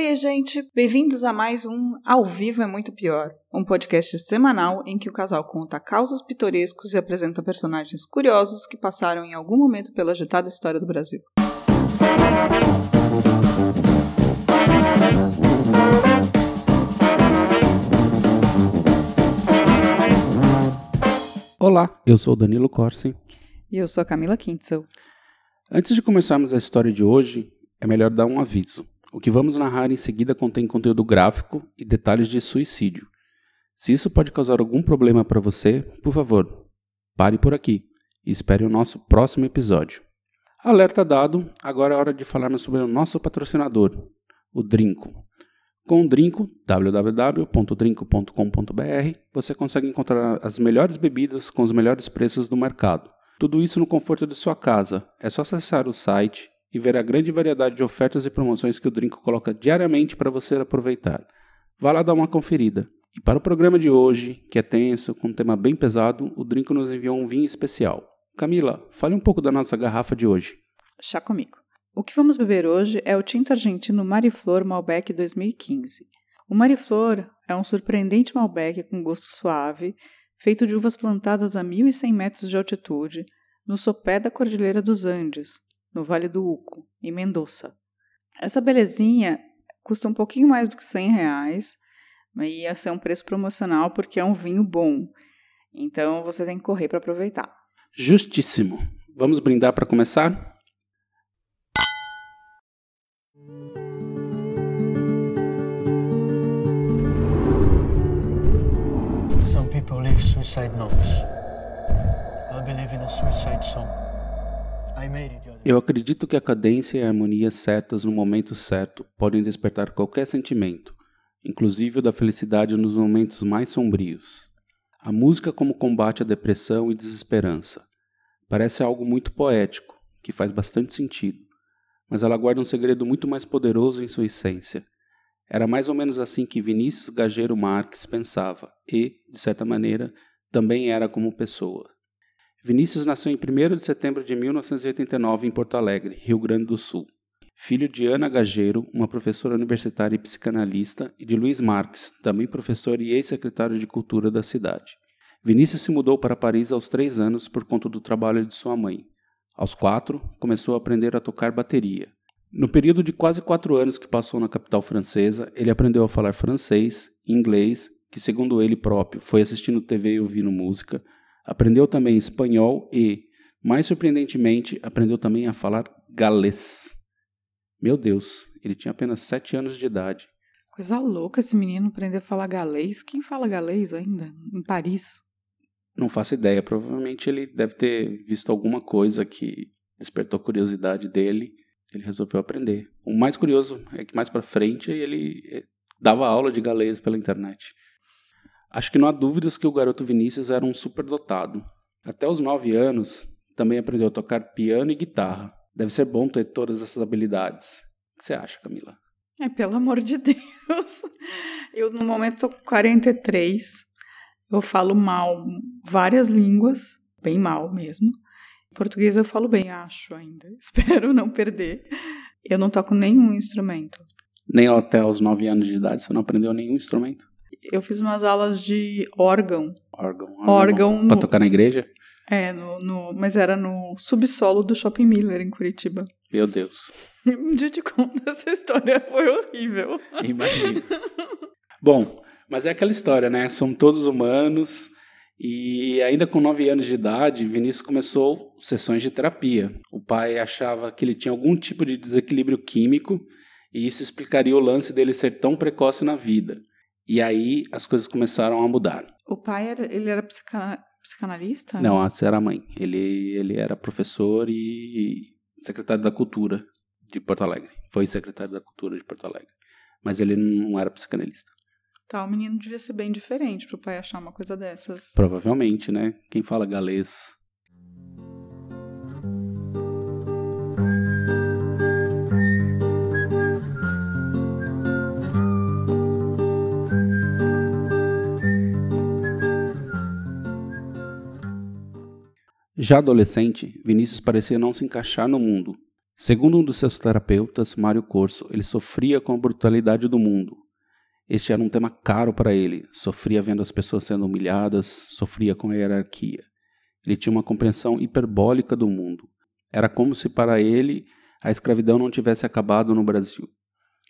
Oi, gente! Bem-vindos a mais um Ao Vivo é Muito Pior, um podcast semanal em que o casal conta causos pitorescos e apresenta personagens curiosos que passaram em algum momento pela agitada história do Brasil. Olá, eu sou o Danilo Corsi. E eu sou a Camila Kintzel. Antes de começarmos a história de hoje, é melhor dar um aviso. O que vamos narrar em seguida contém conteúdo gráfico e detalhes de suicídio. Se isso pode causar algum problema para você, por favor, pare por aqui e espere o nosso próximo episódio. Alerta dado, agora é hora de falarmos sobre o nosso patrocinador, o Drinco. Com o Drinco, www.drinco.com.br, você consegue encontrar as melhores bebidas com os melhores preços do mercado. Tudo isso no conforto de sua casa. É só acessar o site e ver a grande variedade de ofertas e promoções que o Drinco coloca diariamente para você aproveitar. Vá lá dar uma conferida. E para o programa de hoje, que é tenso, com um tema bem pesado, o Drinco nos enviou um vinho especial. Camila, fale um pouco da nossa garrafa de hoje. Chá comigo. O que vamos beber hoje é o tinto argentino Mariflor Malbec 2015. O Mariflor é um surpreendente Malbec com gosto suave, feito de uvas plantadas a 1.100 metros de altitude, no sopé da Cordilheira dos Andes, no Vale do Uco, em Mendoza. Essa belezinha custa um pouquinho mais do que 100 reais, mas ia ser um preço promocional porque é um vinho bom. Então você tem que correr para aproveitar. Justíssimo. Vamos brindar para começar? Some people leave suicide notes. I believe in a suicide song. I made it Eu acredito que a cadência e a harmonia certas no momento certo podem despertar qualquer sentimento, inclusive o da felicidade nos momentos mais sombrios. A música como combate à depressão e desesperança. Parece algo muito poético, que faz bastante sentido, mas ela guarda um segredo muito mais poderoso em sua essência. Era mais ou menos assim que Vinícius Gageiro Marques pensava e, de certa maneira, também era como pessoa. Vinícius nasceu em 1 de setembro de 1989 em Porto Alegre, Rio Grande do Sul. Filho de Ana Gageiro, uma professora universitária e psicanalista, e de Luiz Marques, também professor e ex-secretário de Cultura da cidade. Vinícius se mudou para Paris aos três anos por conta do trabalho de sua mãe. Aos quatro, começou a aprender a tocar bateria. No período de quase quatro anos que passou na capital francesa, ele aprendeu a falar francês, inglês, que segundo ele próprio foi assistindo TV e ouvindo música, aprendeu também espanhol e, mais surpreendentemente, aprendeu também a falar galês. Meu Deus, ele tinha apenas sete anos de idade. Coisa louca esse menino aprender a falar galês. Quem fala galês ainda? Em Paris? Não faço ideia, provavelmente ele deve ter visto alguma coisa que despertou a curiosidade dele, ele resolveu aprender. O mais curioso é que mais para frente ele eh, dava aula de galês pela internet. Acho que não há dúvidas que o garoto Vinícius era um superdotado. Até os nove anos, também aprendeu a tocar piano e guitarra. Deve ser bom ter todas essas habilidades. O que você acha, Camila? É, pelo amor de Deus. Eu, no momento, tô com 43. Eu falo mal várias línguas, bem mal mesmo. Português eu falo bem, acho ainda. Espero não perder. Eu não toco nenhum instrumento. Nem até os nove anos de idade você não aprendeu nenhum instrumento? Eu fiz umas aulas de órgão. Órgão. Órgão Para no- tocar na igreja? É, no, no- mas era no subsolo do Shopping Miller, em Curitiba. Meu Deus. Um dia te conto essa história, foi horrível. Imagino. Bom, mas é aquela história, né? Somos todos humanos. E ainda com 9 anos de idade, Vinícius começou sessões de terapia. O pai achava que ele tinha algum tipo de desequilíbrio químico e isso explicaria o lance dele ser tão precoce na vida. E aí as coisas começaram a mudar. O pai, era, ele era psica- psicanalista? Não, essa era a mãe. Ele, ele era professor e secretário da Cultura de Porto Alegre. Foi secretário da Cultura de Porto Alegre. Mas ele não era psicanalista. Tá, o menino devia ser bem diferente pro pai achar uma coisa dessas. Provavelmente, né? Quem fala galês. Já adolescente, Vinícius parecia não se encaixar no mundo. Segundo um dos seus terapeutas, Mário Corso, ele sofria com a brutalidade do mundo. Este era um tema caro para ele. Sofria vendo as pessoas sendo humilhadas, sofria com a hierarquia. Ele tinha uma compreensão hiperbólica do mundo. Era como se para ele a escravidão não tivesse acabado no Brasil.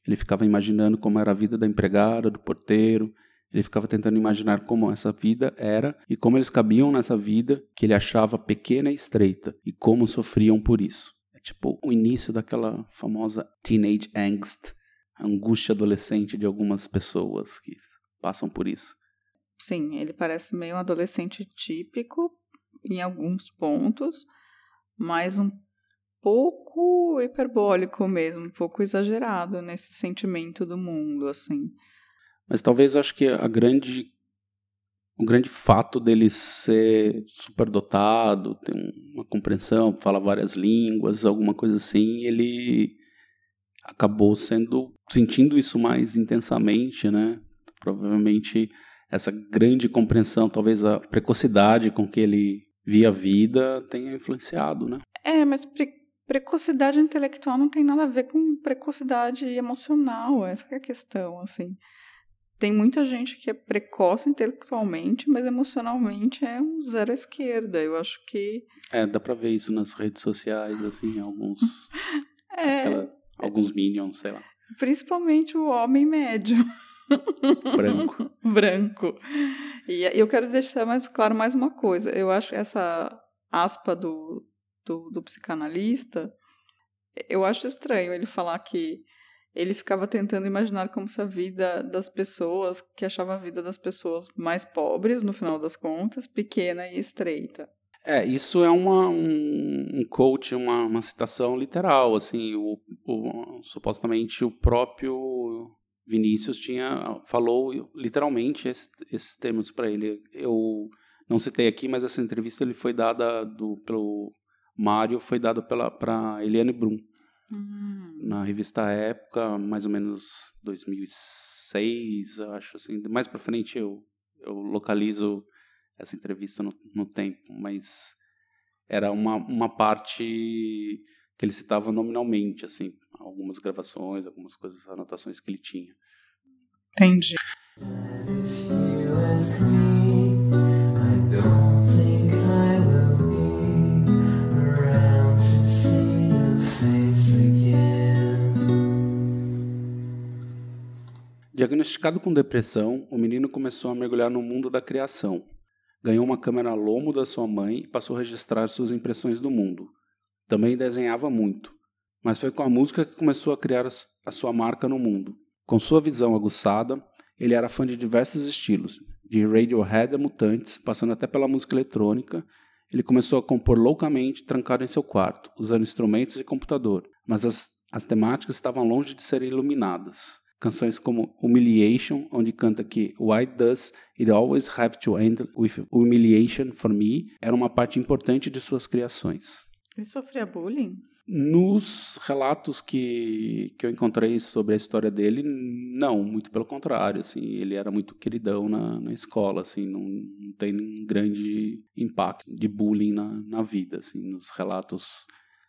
Ele ficava imaginando como era a vida da empregada, do porteiro. Ele ficava tentando imaginar como essa vida era e como eles cabiam nessa vida que ele achava pequena e estreita e como sofriam por isso. É tipo o início daquela famosa teenage angst, a angústia adolescente de algumas pessoas que passam por isso. Sim, ele parece meio um adolescente típico em alguns pontos, mas um pouco hiperbólico mesmo, um pouco exagerado nesse sentimento do mundo, assim. Mas talvez eu acho que a grande o grande fato dele ser superdotado, ter uma compreensão, falar várias línguas, alguma coisa assim, ele acabou sendo sentindo isso mais intensamente, né? Provavelmente essa grande compreensão, talvez a precocidade com que ele via a vida tenha influenciado, né? É, mas pre precocidade intelectual não tem nada a ver com precocidade emocional, essa é a questão, assim tem muita gente que é precoce intelectualmente, mas emocionalmente é um zero à esquerda. Eu acho que. É, dá pra ver isso nas redes sociais, assim, alguns. é. Aquela, alguns minions, sei lá. Principalmente o homem médio. Branco. Branco. E eu quero deixar mais claro mais uma coisa. Eu acho essa aspa do, do, do psicanalista, eu acho estranho ele falar que ele ficava tentando imaginar como se a vida das pessoas, que achava a vida das pessoas mais pobres, no final das contas, pequena e estreita. É, isso é uma, um, um coach, uma, uma citação literal, assim, o, o, supostamente o próprio Vinícius tinha falou literalmente esse, esses termos para ele. Eu não citei aqui, mas essa entrevista ele foi dada do, pelo Mário, foi dada para Eliane Brum. Hum. Na revista Época, mais ou menos 2006, acho assim. Mais para frente eu, eu localizo essa entrevista no, no tempo, mas era uma, uma parte que ele citava nominalmente, assim, algumas gravações, algumas coisas, anotações que ele tinha. Entendi. Diagnosticado com depressão, o menino começou a mergulhar no mundo da criação. Ganhou uma câmera Lomo da sua mãe e passou a registrar suas impressões do mundo. Também desenhava muito, mas foi com a música que começou a criar a sua marca no mundo. Com sua visão aguçada, ele era fã de diversos estilos, de Radiohead a Mutantes, passando até pela música eletrônica. Ele começou a compor loucamente, trancado em seu quarto, usando instrumentos e computador, mas as, as temáticas estavam longe de serem iluminadas. Canções como Humiliation, onde canta que Why Does It Always Have to End with Humiliation for Me, era uma parte importante de suas criações. Ele sofria bullying? Nos relatos que, que eu encontrei sobre a história dele, não, muito pelo contrário, assim, ele era muito queridão na, na escola, assim, não, não tem um grande impacto de bullying na, na vida, assim, nos relatos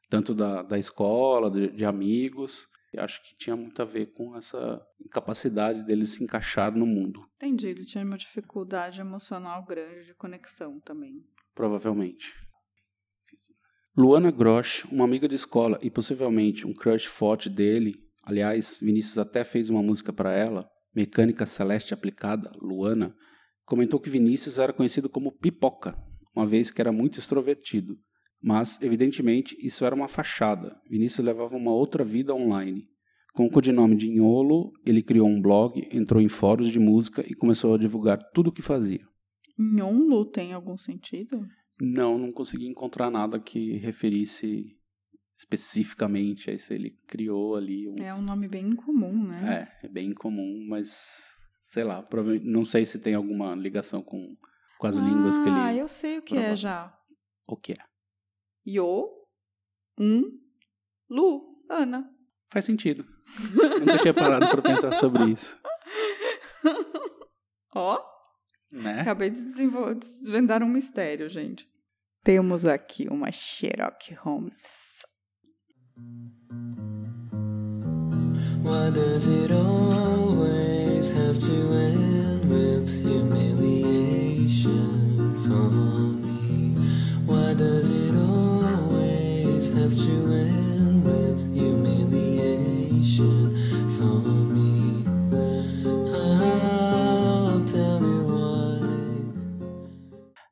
tanto da, da escola, de, de amigos, acho que tinha muito a ver com essa incapacidade dele se encaixar no mundo. Entendi, ele tinha uma dificuldade emocional grande de conexão também. Provavelmente. Luana Grosch, uma amiga de escola e possivelmente um crush forte dele, aliás, Vinícius até fez uma música para ela, Mecânica Celeste Aplicada, Luana, comentou que Vinícius era conhecido como Pipoca, uma vez que era muito extrovertido mas, evidentemente, isso era uma fachada. Vinícius levava uma outra vida online. Com o codinome de Inholo, ele criou um blog, entrou em fóruns de música e começou a divulgar tudo o que fazia. Nhonlo tem algum sentido? Não, não consegui encontrar nada que referisse especificamente a isso. Ele criou ali. Um... É um nome bem incomum, né? É, é bem incomum, mas sei lá, não sei se tem alguma ligação com, com as ah, línguas que ele. Ah, eu sei o que é já. O que é? Yo, um, Lu, Ana. Faz sentido. Nunca tinha parado para pensar sobre isso. Ó, né? acabei de desvendar um mistério, gente. Temos aqui uma Sherlock Holmes. Why does it always have to end with humiliation for me? Why does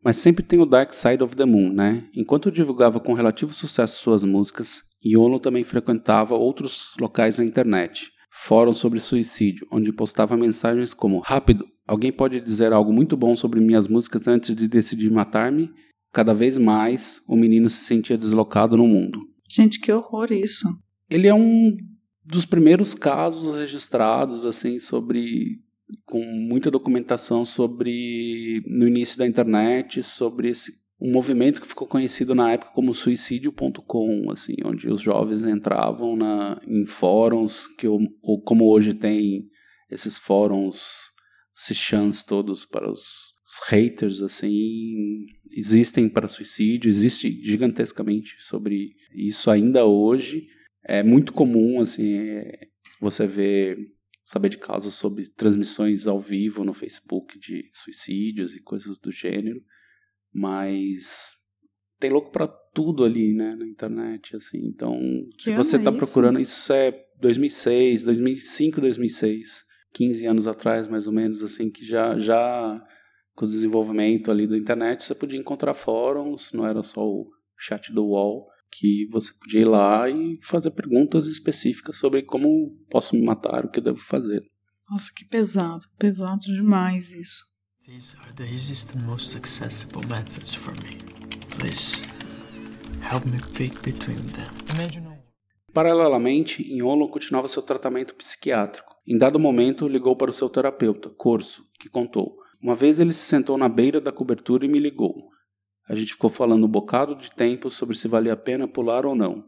Mas sempre tem o Dark Side of the Moon, né? Enquanto divulgava com relativo sucesso suas músicas, Iolo também frequentava outros locais na internet, fóruns sobre suicídio, onde postava mensagens como: Rápido, alguém pode dizer algo muito bom sobre minhas músicas antes de decidir matar-me? Cada vez mais, o menino se sentia deslocado no mundo. Gente, que horror isso. Ele é um dos primeiros casos registrados assim sobre com muita documentação sobre no início da internet sobre esse um movimento que ficou conhecido na época como suicídio.com, assim, onde os jovens entravam na, em fóruns que ou como hoje tem esses fóruns se chans todos para os, os haters assim existem para suicídio existe gigantescamente sobre isso ainda hoje é muito comum assim é, você ver saber de casos sobre transmissões ao vivo no Facebook de suicídios e coisas do gênero mas tem louco para tudo ali, né, na internet, assim. Então, Que se você é tá isso? procurando, isso é 2006, 2005, 2006, 15 anos atrás, mais ou menos, assim, que já já com o desenvolvimento ali da internet, você podia encontrar fóruns, não era só o chat do UOL, que você podia ir lá e fazer perguntas específicas sobre como posso me matar, o que eu devo fazer. Nossa, que pesado. Pesado demais isso. These are the easiest and most accessible methods for me. Please, help me pick between them. Imagine a Paralelamente, Inholo continuava seu tratamento psiquiátrico. Em dado momento, ligou para o seu terapeuta, Corso, que contou. Uma vez ele se sentou na beira da cobertura e me ligou. A gente ficou falando um bocado de tempo sobre se valia a pena pular ou não.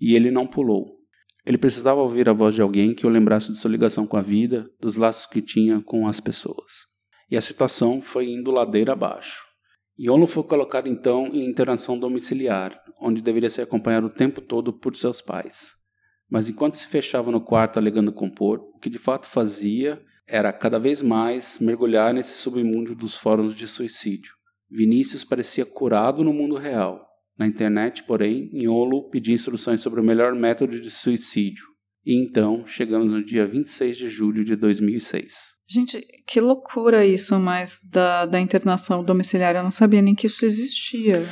E ele não pulou. Ele precisava ouvir a voz de alguém que o lembrasse de sua ligação com a vida, dos laços que tinha com as pessoas. E a situação foi indo ladeira abaixo. Iolo foi colocado então em internação domiciliar, onde deveria ser acompanhado o tempo todo por seus pais. Mas enquanto se fechava no quarto alegando compor, o que de fato fazia era cada vez mais mergulhar nesse submundo dos fóruns de suicídio. Vinícius parecia curado no mundo real. Na internet, porém, Iolo pedia instruções sobre o melhor método de suicídio. E então chegamos no dia 26 de julho de 2006. Gente, que loucura isso, mas da, da internação domiciliar eu não sabia nem que isso existia.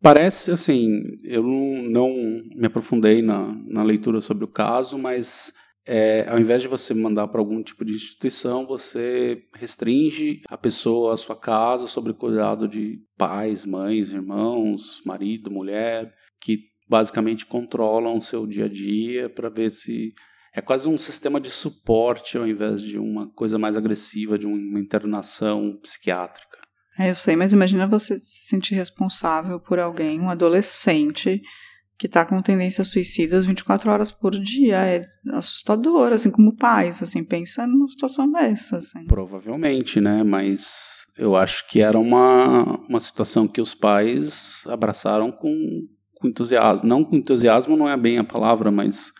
Parece assim, eu não, não me aprofundei na, na leitura sobre o caso, mas é, ao invés de você mandar para algum tipo de instituição, você restringe a pessoa à sua casa sobre cuidado de pais, mães, irmãos, marido, mulher, que basicamente controlam o seu dia a dia para ver se é quase um sistema de suporte ao invés de uma coisa mais agressiva de uma internação psiquiátrica. É, eu sei, mas imagina você se sentir responsável por alguém, um adolescente, que tá com tendências suicidas 24 horas por dia. É assustador, assim, como pais, assim, pensa numa situação dessa, assim. Provavelmente, né? Mas eu acho que era uma, uma situação que os pais abraçaram com, com entusiasmo. Não com entusiasmo não é bem a palavra, mas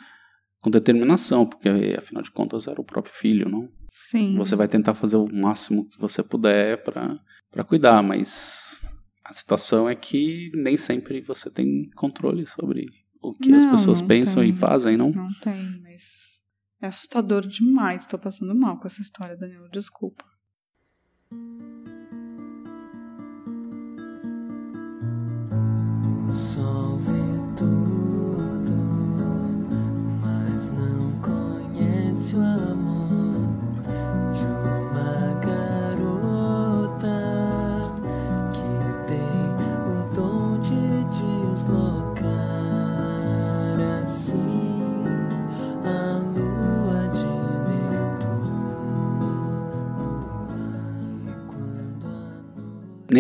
com determinação, porque afinal de contas era o próprio filho, não? Sim. Você vai tentar fazer o máximo que você puder para para cuidar, mas a situação é que nem sempre você tem controle sobre o que as Não, pessoas não pensam tem. e fazem, não? Não tem, mas é assustador demais. Tô passando mal com essa história, Danilo, desculpa.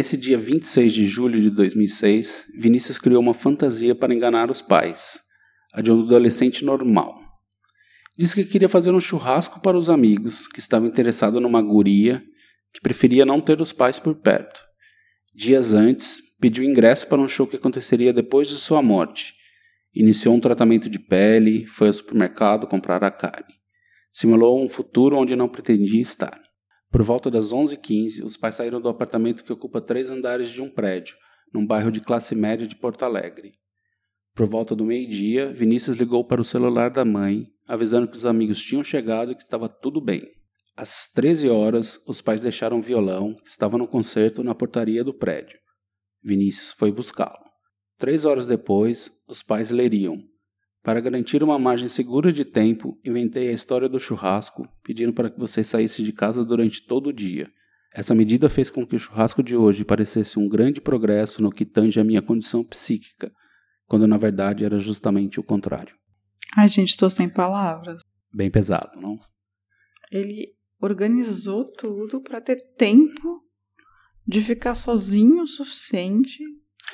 Nesse dia 26 de julho de 2006, Vinícius criou uma fantasia para enganar os pais, a de um adolescente normal. Disse que queria fazer um churrasco para os amigos, que estava interessado numa guria, que preferia não ter os pais por perto. Dias antes, pediu ingresso para um show que aconteceria depois de sua morte, Iniciou um tratamento de pele, foi ao supermercado comprar a carne. Simulou um futuro onde não pretendia estar. Por volta das 11h15, os pais saíram do apartamento que ocupa três andares de um prédio, num bairro de classe média de Porto Alegre. Por volta do meio-dia, Vinícius ligou para o celular da mãe, avisando que os amigos tinham chegado e que estava tudo bem. Às 13 horas, os pais deixaram o violão, que estava no concerto, na portaria do prédio. Vinícius foi buscá-lo. Três horas depois, os pais leriam. Para garantir uma margem segura de tempo, inventei a história do churrasco, pedindo para que você saísse de casa durante todo o dia. Essa medida fez com que o churrasco de hoje parecesse um grande progresso no que tange a minha condição psíquica, quando na verdade era justamente o contrário. Ai, gente, tô sem palavras. Bem pesado, não? Ele organizou tudo para ter tempo de ficar sozinho o suficiente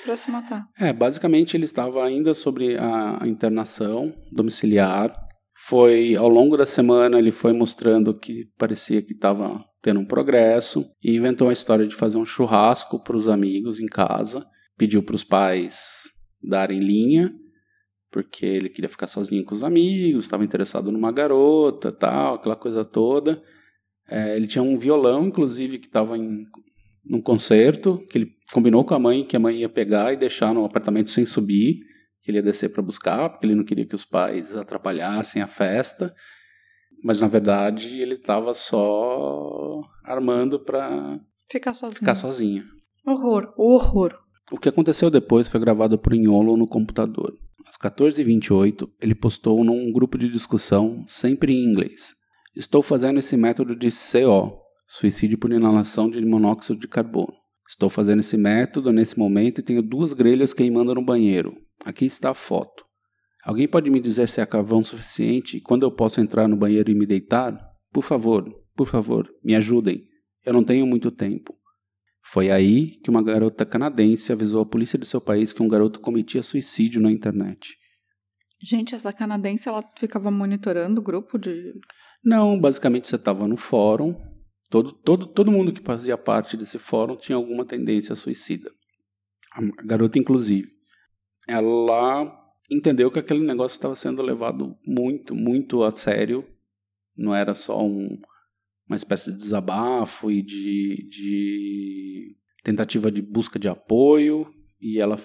para se matar. É, basicamente ele estava ainda sobre a internação domiciliar. Foi ao longo da semana ele foi mostrando que parecia que estava tendo um progresso e inventou a história de fazer um churrasco para os amigos em casa. Pediu para os pais darem linha porque ele queria ficar sozinho com os amigos, estava interessado numa garota, tal, aquela coisa toda. É, ele tinha um violão, inclusive, que estava em num concerto, que ele combinou com a mãe que a mãe ia pegar e deixar no apartamento sem subir, que ele ia descer para buscar, porque ele não queria que os pais atrapalhassem a festa. Mas na verdade ele estava só armando para Ficar sozinho. ficar sozinho. Horror, horror. O que aconteceu depois foi gravado por Inholo no computador. Às 14h28, ele postou num grupo de discussão, sempre em inglês. Estou fazendo esse método de CO, suicídio por inalação de monóxido de carbono. Estou fazendo esse método nesse momento e tenho duas grelhas queimando no banheiro. Aqui está a foto. Alguém pode me dizer se há carvão suficiente e quando eu posso entrar no banheiro e me deitar? Por favor, por favor, me ajudem. Eu não tenho muito tempo. Foi aí que uma garota canadense avisou a polícia de seu país que um garoto cometia suicídio na internet. Gente, essa canadense, ela ficava monitorando o grupo de... Não, basicamente você estava no fórum, todo, todo, todo mundo que fazia parte desse fórum tinha alguma tendência suicida. A garota, inclusive. Ela entendeu que aquele negócio estava sendo levado muito, muito a sério. Não era só um, uma espécie de desabafo e de, de tentativa de busca de apoio. E ela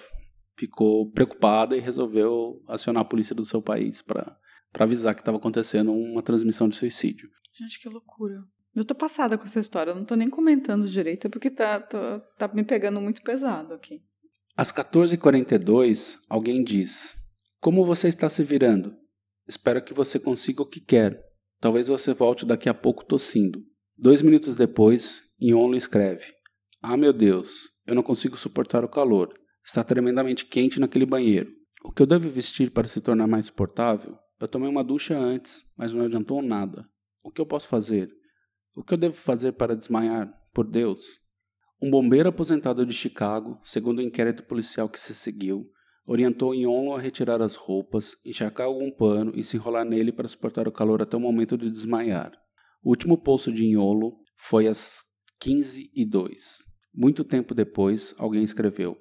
ficou preocupada e resolveu acionar a polícia do seu país para avisar que estava acontecendo uma transmissão de suicídio. Gente, que loucura. Eu tô passada com essa história, eu não tô nem comentando direito, é porque tá, tô- tá me pegando muito pesado aqui. Às 14h42, alguém diz: Como você está se virando? Espero que você consiga o que quer. Talvez você volte daqui a pouco tossindo. Dois minutos depois, Ion escreve: Ah, meu Deus, eu não consigo suportar o calor. Está tremendamente quente naquele banheiro. O que eu devo vestir para se tornar mais suportável? Eu tomei uma ducha antes, mas não adiantou nada. O que eu posso fazer? O que eu devo fazer para desmaiar? Por Deus. Um bombeiro aposentado de Chicago, segundo o inquérito policial que se seguiu, orientou Yonlo a retirar as roupas, encharcar algum pano e se enrolar nele para suportar o calor até o momento de desmaiar. O último pulso de Yonlo foi às 15 e 2. Muito tempo depois, alguém escreveu: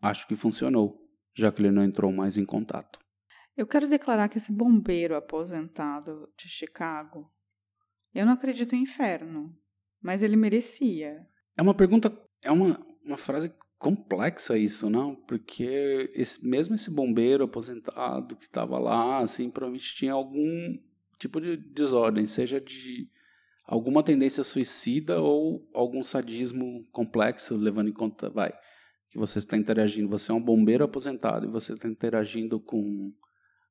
Acho que funcionou, já que ele não entrou mais em contato. Eu quero declarar que esse bombeiro aposentado de Chicago, eu não acredito em inferno, mas ele merecia. É uma pergunta, é uma, uma frase complexa isso, não? Porque esse, mesmo esse bombeiro aposentado que estava lá, assim, provavelmente tinha algum tipo de desordem, seja de alguma tendência suicida ou algum sadismo complexo, levando em conta, vai, que você está interagindo, você é um bombeiro aposentado e você está interagindo com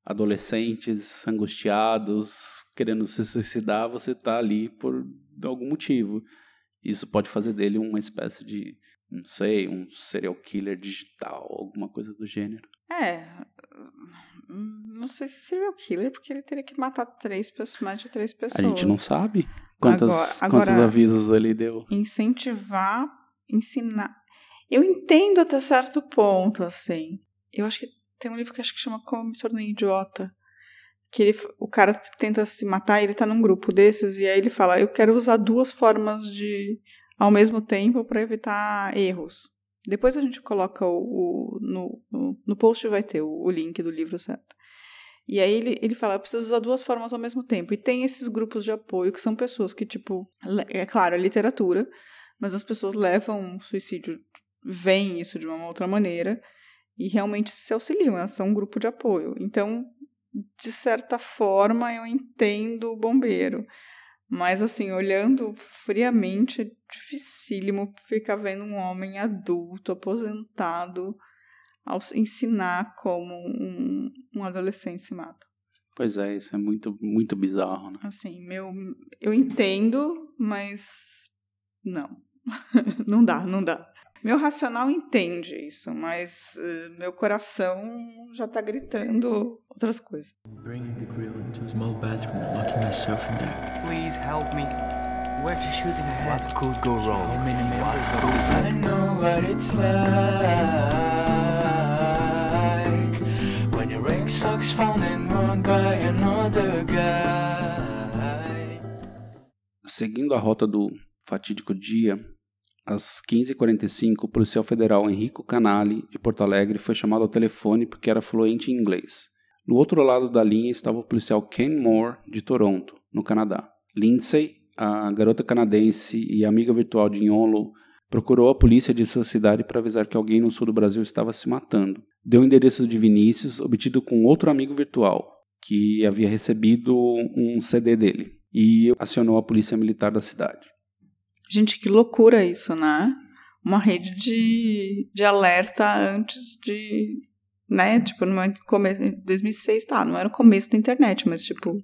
adolescentes angustiados, querendo se suicidar, você está ali por algum motivo. Isso pode fazer dele uma espécie de, não sei, um serial killer digital, alguma coisa do gênero. É, não sei se serial killer, porque ele teria que matar três pessoas, mais de três pessoas. A gente não sabe quantas, Agora- quantos agora- avisos ele deu. incentivar, ensinar. Eu entendo até certo ponto, assim. Eu acho que tem um livro que acho que chama Como Me Tornei Idiota. Que ele, o cara tenta se matar ele tá num grupo desses, e aí ele fala: Eu quero usar duas formas de. ao mesmo tempo para evitar erros. Depois a gente coloca o. o- no, no, post vai ter o, o link do livro certo. E aí ele, ele fala, eu preciso usar duas formas ao mesmo tempo. E tem esses grupos de apoio que são pessoas que, tipo, é claro, é literatura, mas as pessoas levam o suicídio, veem isso de uma outra maneira e realmente se auxiliam, elas são um grupo de apoio. Então, de certa forma, eu entendo o bombeiro. Mas, assim, olhando friamente, é dificílimo ficar vendo um homem adulto, aposentado, ao ensinar como um, um adolescente se mata. Pois é, isso é muito, muito bizarro, né? Assim, meu, eu entendo, mas não. não dá, não dá. Meu racional entende isso, mas eh, meu coração já tá gritando outras coisas. Bringing the grill into a small bathroom and locking myself in there. Please help me. Where'd you shoot in the head? What could go wrong? How many members of I know what it's like when your ring socks found and worn by another guy. Seguindo a rota do fatídico dia, às 15h45, o policial federal Henrico Canali, de Porto Alegre, foi chamado ao telefone porque era fluente em inglês. No outro lado da linha estava o policial Ken Moore, de Toronto, no Canadá. Lindsay, a garota canadense e amiga virtual de Yonlo, procurou a polícia de sua cidade para avisar que alguém no sul do Brasil estava se matando. Deu o endereço de Vinícius, obtido com outro amigo virtual, que havia recebido um CD dele, e acionou a polícia militar da cidade. Gente, que loucura isso, né? Uma rede de, de alerta antes de. Né? Tipo, no começo. 2006, tá, não era o começo da internet, mas, tipo,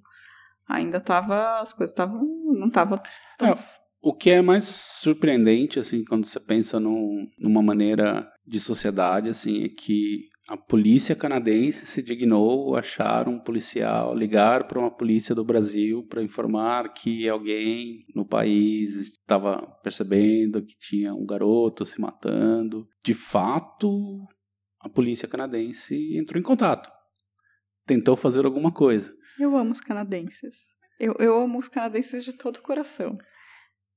ainda tava. As coisas estavam. Não tava. Tão... É, o que é mais surpreendente, assim, quando você pensa num, numa maneira de sociedade, assim, é que a polícia canadense se dignou achar um policial, ligar para uma polícia do Brasil para informar que alguém no país estava percebendo que tinha um garoto se matando. De fato, a polícia canadense entrou em contato, tentou fazer alguma coisa. Eu amo os canadenses. Eu, eu amo os canadenses de todo o coração.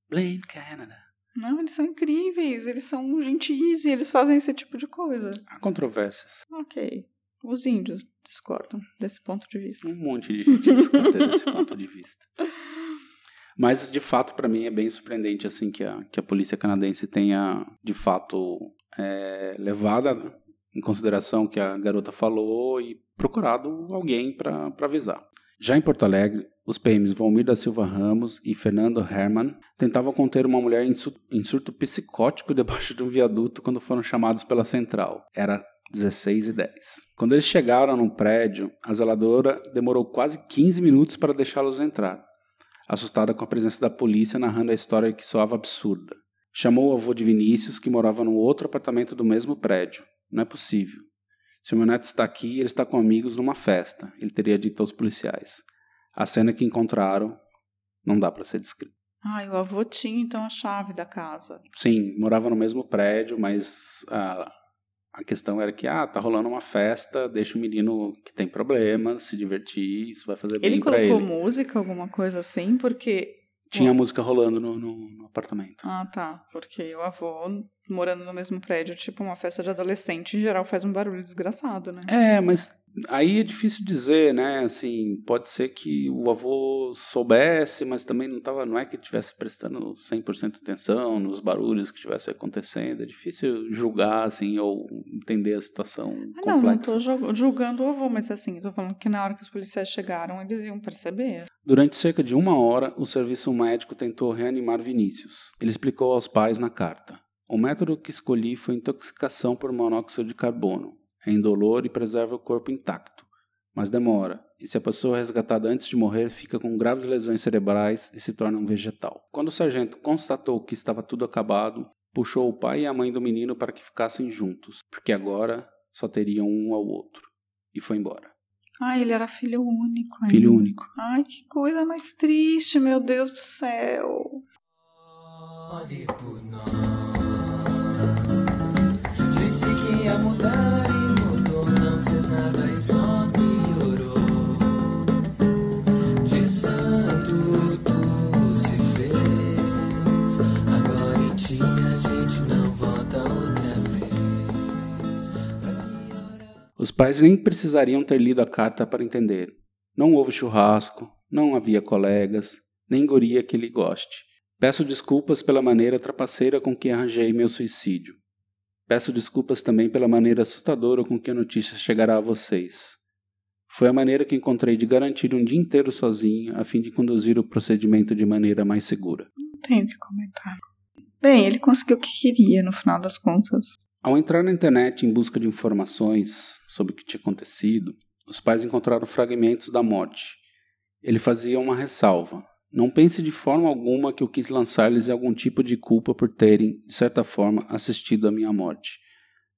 Blame Canada. Não, eles são incríveis, eles são gentis e eles fazem esse tipo de coisa. Há controvérsias. Ok. Os índios discordam desse ponto de vista. Um monte de gente discorda desse ponto de vista. Mas, de fato, para mim é bem surpreendente assim que a, que a polícia canadense tenha, de fato, é, levado em consideração o que a garota falou e procurado alguém para avisar. Já em Porto Alegre, os PMs Valmir da Silva Ramos e Fernando Herman tentavam conter uma mulher em su- em surto psicótico debaixo de um viaduto quando foram chamados pela central. Era 16 e 10. Quando eles chegaram no prédio, a zeladora demorou quase 15 minutos para deixá-los entrar, assustada com a presença da polícia narrando a história que soava absurda. Chamou o avô de Vinícius, que morava no outro apartamento do mesmo prédio. Não é possível. Se o meu neto está aqui, ele está com amigos numa festa, ele teria dito aos policiais. A cena que encontraram não dá para ser descrita. Ai, o avô tinha então a chave da casa. Sim, morava no mesmo prédio, mas a, a questão era que, ah, tá rolando uma festa, deixa o menino que tem problemas se divertir, isso vai fazer Ele bem pra colocou ele. música, alguma coisa assim, porque. Tinha Bom. música rolando no, no- no apartamento. Ah, tá. Porque o avô, morando no mesmo prédio, tipo uma festa de adolescente, em geral faz um barulho desgraçado, né? É, mas aí é difícil dizer, né? Assim, pode ser que o avô soubesse, mas também não tava, não é que estivesse prestando 100% atenção nos barulhos que estivessem acontecendo. É difícil julgar, assim, ou entender a situação Ah, não, não complexa. tô ju- julgando o avô, mas assim, tô falando que na hora que os policiais chegaram, eles iam perceber. Durante cerca de uma hora, o serviço médico tentou reanimar Vinícius. Ele explicou aos pais na carta. O método que escolhi foi intoxicação por monóxido de carbono. É indolor e preserva o corpo intacto. Mas demora, e se a pessoa é resgatada antes de morrer, fica com graves lesões cerebrais e se torna um vegetal. Quando o sargento constatou que estava tudo acabado, puxou o pai e a mãe do menino para que ficassem juntos, porque agora só teriam um ao outro. E foi embora. Ai, ele era filho único. ainda. Filho único. Ai, que coisa mais triste, meu Deus do céu. Olhe por nós. Pais nem precisariam ter lido a carta para entender. Não houve churrasco, não havia colegas, nem guria que lhe goste. Peço desculpas pela maneira trapaceira com que arranjei meu suicídio. Peço desculpas também pela maneira assustadora com que a notícia chegará a vocês. Foi a maneira que encontrei de garantir um dia inteiro sozinho, a fim de conduzir o procedimento de maneira mais segura. Não tenho o que comentar. Bem, ele conseguiu o que queria no final das contas. Ao entrar na internet em busca de informações sobre o que tinha acontecido, os pais encontraram fragmentos da morte. Ele fazia uma ressalva. Não pense de forma alguma que eu quis lançar-lhes algum tipo de culpa por terem, de certa forma, assistido à minha morte.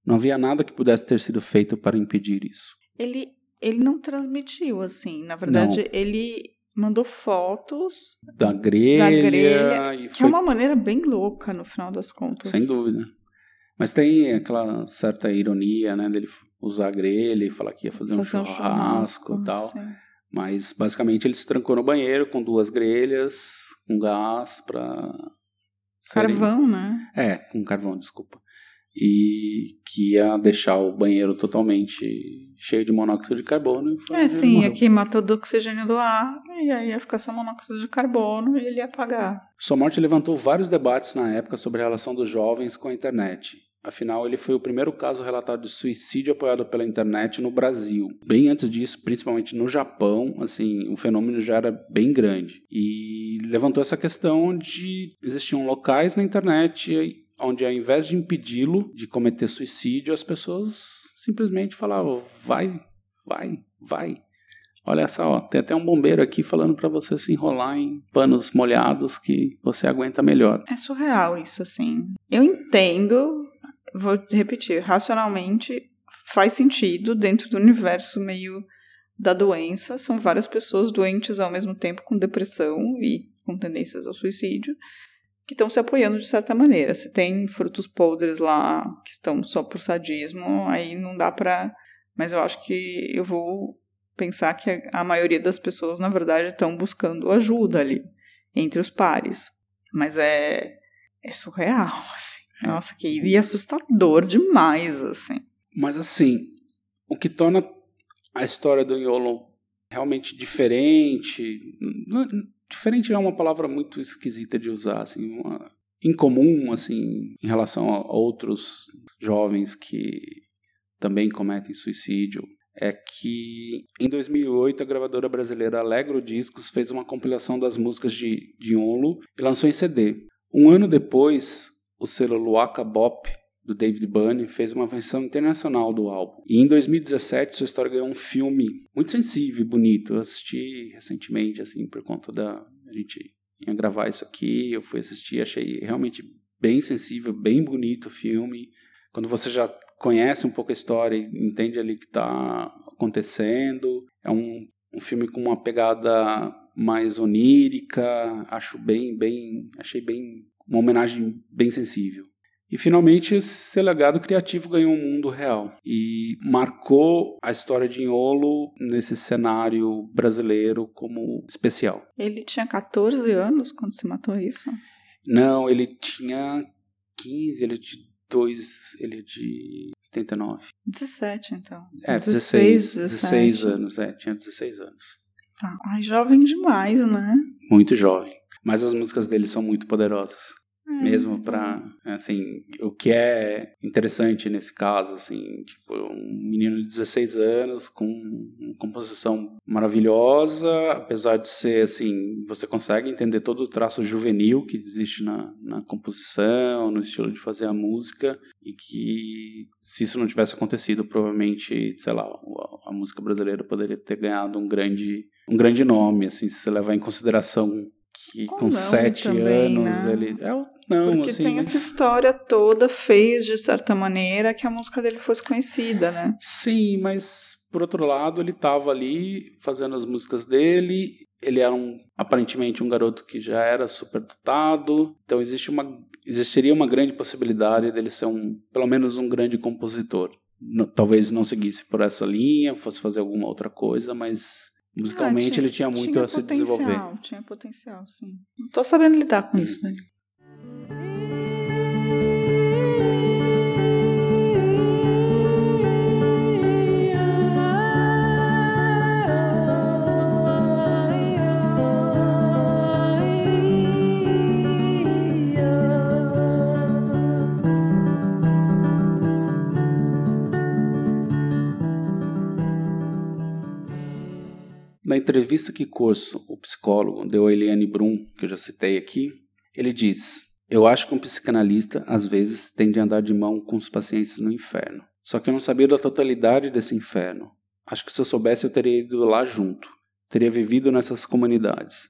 Não havia nada que pudesse ter sido feito para impedir isso. Ele, ele não transmitiu assim. Na verdade, Não. ele mandou fotos Da grelha, da grelha, e que foi é uma maneira bem louca no final das contas. Sem dúvida. Mas tem aquela certa ironia, né, dele usar grelha e falar que ia fazer, um churrasco e tal. sim. Mas basicamente ele se trancou no banheiro com duas grelhas, com gás para Carvão, né? É, com carvão, desculpa. E que ia deixar o banheiro totalmente cheio de monóxido de carbono. E foi É, sim, morreu. ia queimar todo o oxigênio do ar, e aí ia ficar só monóxido de carbono e ele ia apagar. Sua morte levantou vários debates na época sobre a relação dos jovens com a internet. Afinal, ele foi o primeiro caso relatado de suicídio apoiado pela internet no Brasil. Bem antes disso, principalmente no Japão, assim, o fenômeno já era bem grande. E levantou essa questão de existiam locais na internet onde ao invés de impedi-lo de cometer suicídio, as pessoas simplesmente falavam: "Vai, vai, vai". Olha só, ó, tem até um bombeiro aqui falando para você se enrolar em panos molhados que você aguenta melhor. É surreal isso, assim. Eu entendo, vou repetir, racionalmente faz sentido dentro do universo meio da doença. São várias pessoas doentes ao mesmo tempo com depressão e com tendências ao suicídio que estão se apoiando de certa maneira. Se tem frutos podres lá que estão só por sadismo, aí não dá pra. Mas eu acho que eu vou pensar que a maioria das pessoas, na verdade, estão buscando ajuda ali entre os pares. Mas é, é surreal, assim. Nossa, que e assustador demais, assim. Mas assim, o que torna a história do Yolo realmente diferente, não- diferente é uma palavra muito esquisita de usar, assim, uma, incomum, assim, em relação a outros jovens que também cometem suicídio, é que em 2008 a gravadora brasileira Alegro Discos fez uma compilação das músicas de, de Onlo e lançou em CD. Um ano depois, o selo Luaka Bop do David Byrne fez uma versão internacional do álbum. E em 2017 sua história ganhou um filme muito sensível e bonito. Eu assisti recentemente, assim, por conta da a gente ia gravar isso aqui, eu fui assistir, achei realmente bem sensível, bem bonito o filme. Quando você já conhece um pouco a história e entende ali o que está acontecendo, é um, um filme com uma pegada mais onírica, acho bem, bem, achei bem uma homenagem bem sensível. E finalmente esse legado criativo ganhou um mundo real e marcou a história de Inholo nesse cenário brasileiro como especial. Ele tinha 14 anos quando se matou é isso? Não, ele tinha 15, ele é de 2, ele é de 89. 17, então. É, 16, 16 17. anos, é, tinha 16 anos. Tá. Ai, jovem demais, né? Muito jovem. Mas as músicas dele são muito poderosas. Mesmo para assim o que é interessante nesse caso assim tipo um menino de 16 anos com uma composição maravilhosa apesar de ser assim você consegue entender todo o traço juvenil que existe na, na composição no estilo de fazer a música e que se isso não tivesse acontecido provavelmente sei lá a, a música brasileira poderia ter ganhado um grande um grande nome assim se você levar em consideração que Ou com sete também, anos né? ele é não Porque assim tem mas- essa história toda, fez de certa maneira que a música dele fosse conhecida, né? sim mas por outro lado ele estava ali fazendo as músicas dele ele era um aparentemente um garoto que já era super dotado então existe uma existiria uma grande possibilidade dele ser um pelo menos um grande compositor talvez não seguisse por essa linha fosse fazer alguma outra coisa mas musicalmente Ah, ele tinha muito a se desenvolver Tinha potencial, sim. Não tô sabendo lidar com isso, né? Entrevista que Corso, o psicólogo, deu a Eliane Brum, que eu já citei aqui, ele diz: Eu acho que um psicanalista, às vezes, tem de andar de mão com os pacientes no inferno. Só que eu não sabia da totalidade desse inferno. Acho que se eu soubesse, eu teria ido lá junto, teria vivido nessas comunidades.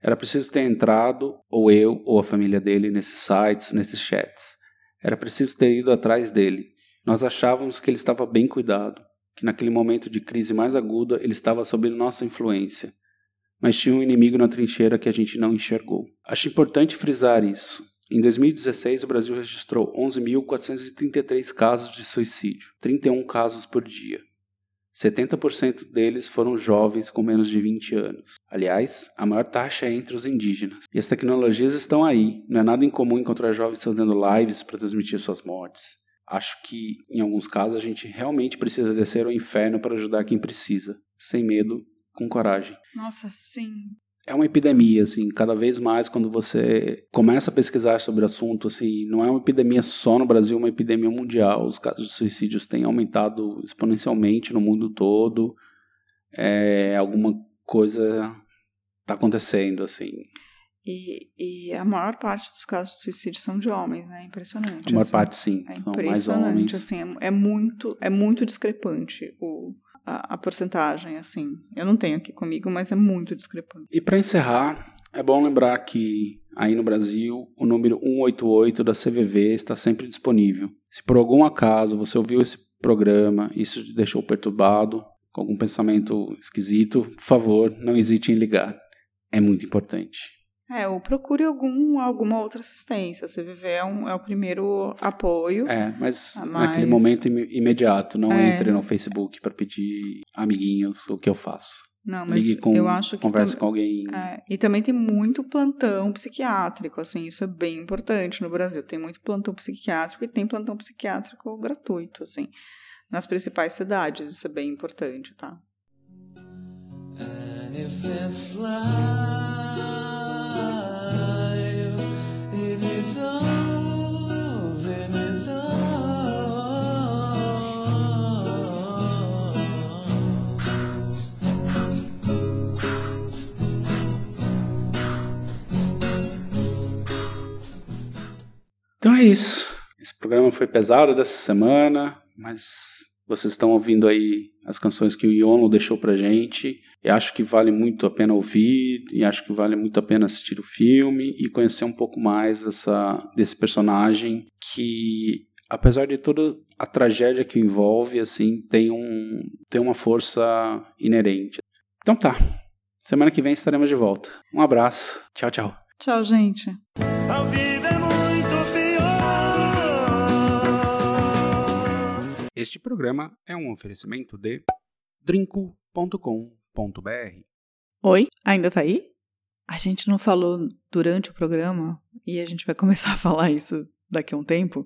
Era preciso ter entrado, ou eu, ou a família dele, nesses sites, nesses chats. Era preciso ter ido atrás dele. Nós achávamos que ele estava bem cuidado, que naquele momento de crise mais aguda ele estava sob nossa influência. Mas tinha um inimigo na trincheira que a gente não enxergou. Acho importante frisar isso. Em 2016, o Brasil registrou 11.433 casos de suicídio, 31 casos por dia. 70% deles foram jovens com menos de 20 anos. Aliás, a maior taxa é entre os indígenas. E as tecnologias estão aí. Não é nada incomum encontrar jovens fazendo lives para transmitir suas mortes. Acho que, em alguns casos, a gente realmente precisa descer ao inferno para ajudar quem precisa, sem medo, com coragem. Nossa, sim. É uma epidemia, assim, cada vez mais quando você começa a pesquisar sobre o assunto, assim, não é uma epidemia só no Brasil, é uma epidemia mundial. Os casos de suicídios têm aumentado exponencialmente no mundo todo. É, alguma coisa está acontecendo, assim. E, e a maior parte dos casos de suicídio são de homens, né? Impressionante. A maior assim. parte, sim. É São mais homens. impressionante, assim, é, é muito, é muito discrepante o, a, a porcentagem, assim. Eu não tenho aqui comigo, mas é muito discrepante. E para encerrar, é bom lembrar que aí no Brasil o número 188 da CVV está sempre disponível. Se por algum acaso você ouviu esse programa, isso te deixou perturbado, com algum pensamento esquisito, por favor, não hesite em ligar. É muito importante. É, ou procure algum, alguma outra assistência. A CVV é, um, é o primeiro apoio. É, mas Ah, naquele mas- momento im- imediato, não É. entre no Facebook para pedir amiguinhos o que eu faço. Não, mas Ligue com, eu acho que converse tam- com alguém. É, e também tem muito plantão psiquiátrico, assim, isso é bem importante no Brasil. Tem muito plantão psiquiátrico e tem plantão psiquiátrico gratuito, assim, nas principais cidades, isso é bem importante, tá? And if it's life, Então é isso. Esse programa foi pesado dessa semana, mas vocês estão ouvindo aí as canções que o Yono deixou pra gente. E acho que vale muito a pena ouvir, e acho que vale muito a pena assistir o filme e conhecer um pouco mais dessa, desse personagem que, apesar de toda a tragédia que envolve, assim, tem, um, tem uma força inerente. Então tá. Semana que vem estaremos de volta. Um abraço. Tchau, tchau. Tchau, gente. Este programa é um oferecimento de drinco.com.br. Oi, ainda tá aí? A gente não falou durante o programa e a gente vai começar a falar isso daqui a um tempo,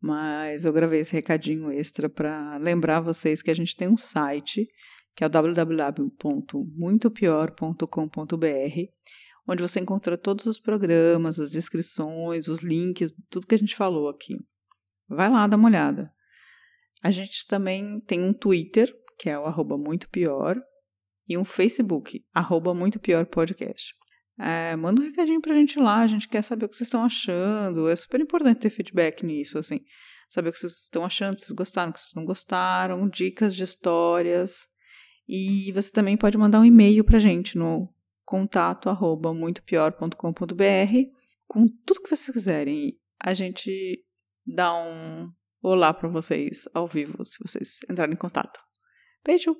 mas eu gravei esse recadinho extra para lembrar vocês que a gente tem um site que é o www.muitopior.com.br, onde você encontra todos os programas, as descrições, os links, tudo que a gente falou aqui. Vai lá, dá uma olhada. A gente também tem um Twitter, que é o arroba muito pior, e um Facebook, arroba muito pior podcast. É, manda um recadinho pra gente lá, a gente quer saber o que vocês estão achando. É super importante ter feedback nisso, assim. Saber o que vocês estão achando, se vocês gostaram, o que vocês não gostaram, dicas de histórias. E você também pode mandar um e-mail pra gente no contato arroba muitopior.com.br com tudo que vocês quiserem. A gente dá um olá pra vocês ao vivo, se vocês entrarem em contato. Beijo!